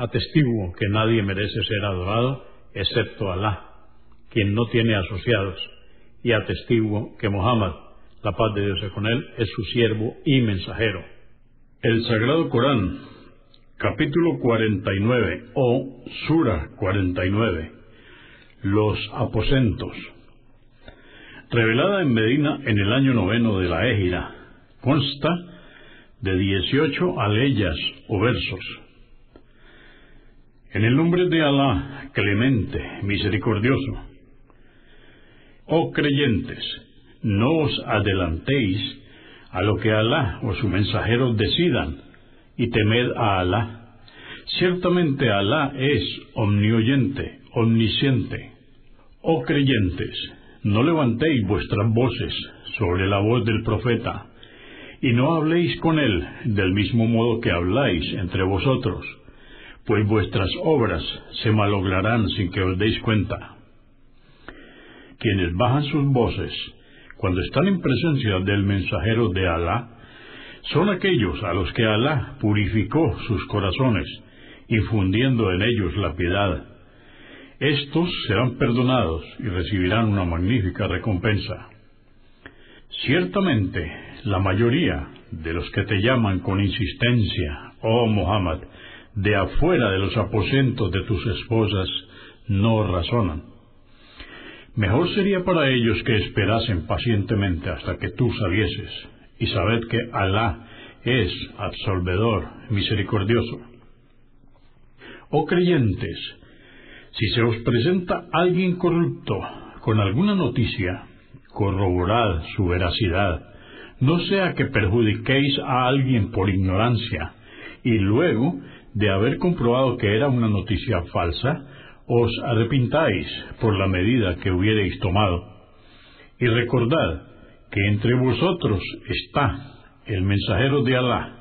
Atestiguo que nadie merece ser adorado excepto Alá, quien no tiene asociados y atestiguo que Mohammed, la paz de Dios es con él, es su siervo y mensajero. El Sagrado Corán, capítulo 49 o Sura 49, los aposentos. Revelada en Medina en el año noveno de la Égira, consta de 18 aleyas o versos. En el nombre de Alá, clemente, misericordioso, Oh creyentes, no os adelantéis a lo que Alá o su mensajero decidan, y temed a Alá. Ciertamente Alá es omnioyente, omnisciente. Oh creyentes, no levantéis vuestras voces sobre la voz del profeta, y no habléis con él del mismo modo que habláis entre vosotros, pues vuestras obras se malograrán sin que os deis cuenta quienes bajan sus voces cuando están en presencia del mensajero de Alá, son aquellos a los que Alá purificó sus corazones, infundiendo en ellos la piedad. Estos serán perdonados y recibirán una magnífica recompensa. Ciertamente, la mayoría de los que te llaman con insistencia, oh Muhammad, de afuera de los aposentos de tus esposas, no razonan Mejor sería para ellos que esperasen pacientemente hasta que tú salieses, y sabed que Alá es absolvedor, misericordioso. Oh creyentes, si se os presenta alguien corrupto con alguna noticia, corroborad su veracidad, no sea que perjudiquéis a alguien por ignorancia, y luego, de haber comprobado que era una noticia falsa, os arrepintáis por la medida que hubiereis tomado. Y recordad que entre vosotros está el mensajero de Alá,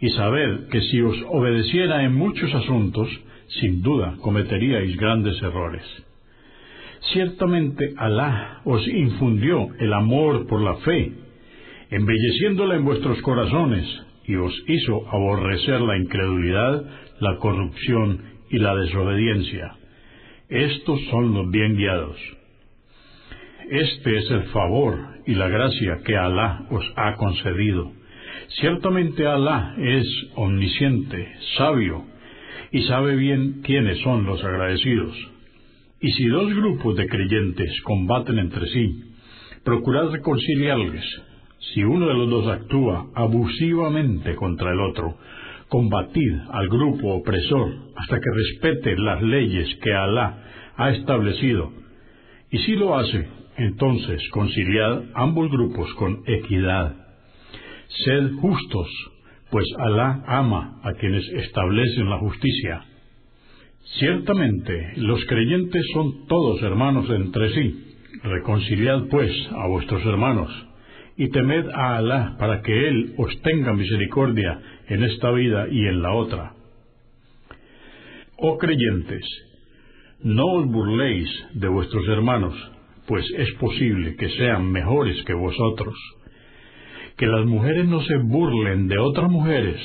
y sabed que si os obedeciera en muchos asuntos, sin duda cometeríais grandes errores. Ciertamente Alá os infundió el amor por la fe, embelleciéndola en vuestros corazones, y os hizo aborrecer la incredulidad, la corrupción y la desobediencia. Estos son los bien guiados. Este es el favor y la gracia que Alá os ha concedido. Ciertamente Alá es omnisciente, sabio, y sabe bien quiénes son los agradecidos. Y si dos grupos de creyentes combaten entre sí, procurad reconciliarles. Si uno de los dos actúa abusivamente contra el otro, combatid al grupo opresor hasta que respete las leyes que Alá ha establecido. Y si lo hace, entonces conciliad ambos grupos con equidad. Sed justos, pues Alá ama a quienes establecen la justicia. Ciertamente los creyentes son todos hermanos entre sí. Reconciliad pues a vuestros hermanos y temed a Alá para que Él os tenga misericordia en esta vida y en la otra. Oh creyentes, no os burléis de vuestros hermanos, pues es posible que sean mejores que vosotros. Que las mujeres no se burlen de otras mujeres,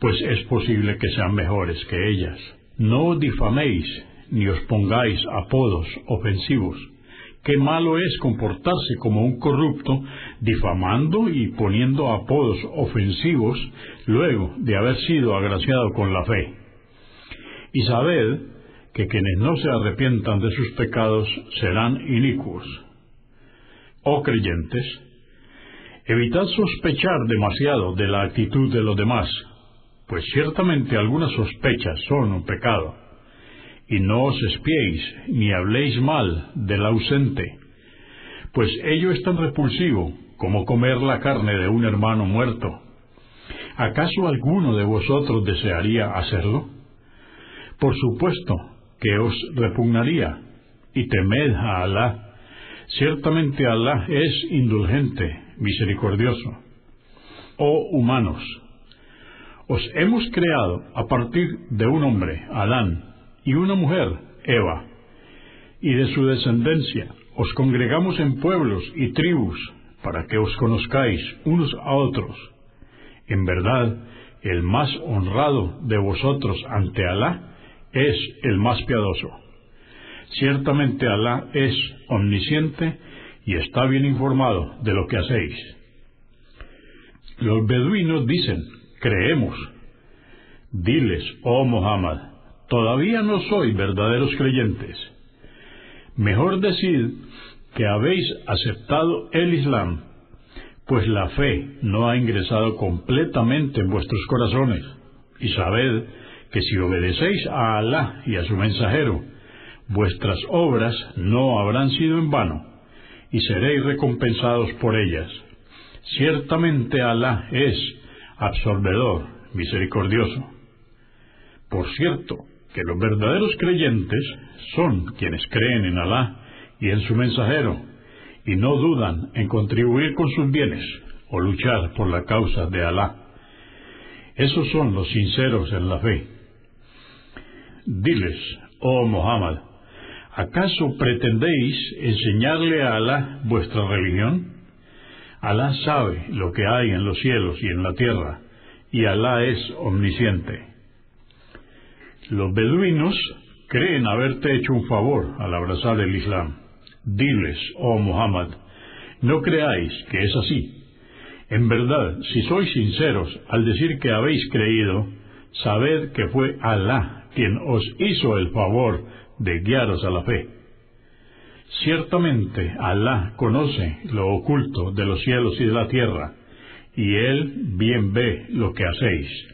pues es posible que sean mejores que ellas. No os difaméis, ni os pongáis apodos ofensivos Qué malo es comportarse como un corrupto, difamando y poniendo apodos ofensivos luego de haber sido agraciado con la fe. Y sabed que quienes no se arrepientan de sus pecados serán inicuos. Oh creyentes, evitad sospechar demasiado de la actitud de los demás, pues ciertamente algunas sospechas son un pecado. Y no os espiéis ni habléis mal del ausente, pues ello es tan repulsivo como comer la carne de un hermano muerto. ¿Acaso alguno de vosotros desearía hacerlo? Por supuesto que os repugnaría, y temed a Alá. Ciertamente Alá es indulgente, misericordioso. Oh humanos, os hemos creado a partir de un hombre, Adán, y una mujer, Eva, y de su descendencia os congregamos en pueblos y tribus para que os conozcáis unos a otros. En verdad, el más honrado de vosotros ante Alá es el más piadoso. Ciertamente Alá es omnisciente y está bien informado de lo que hacéis. Los beduinos dicen, creemos. Diles, oh Muhammad, todavía no sois verdaderos creyentes. Mejor decid que habéis aceptado el Islam, pues la fe no ha ingresado completamente en vuestros corazones, y sabed que si obedecéis a Alá y a su mensajero, vuestras obras no habrán sido en vano, y seréis recompensados por ellas. Ciertamente Alá es absorbedor, misericordioso. Por cierto, que los verdaderos creyentes son quienes creen en Alá y en su mensajero, y no dudan en contribuir con sus bienes o luchar por la causa de Alá. Esos son los sinceros en la fe. Diles, oh Muhammad, ¿acaso pretendéis enseñarle a Alá vuestra religión? Alá sabe lo que hay en los cielos y en la tierra, y Alá es omnisciente. Los beduinos creen haberte hecho un favor al abrazar el Islam. Diles, oh Muhammad, no creáis que es así. En verdad, si sois sinceros al decir que habéis creído, sabed que fue Alá quien os hizo el favor de guiaros a la fe. Ciertamente Alá conoce lo oculto de los cielos y de la tierra, y Él bien ve lo que hacéis.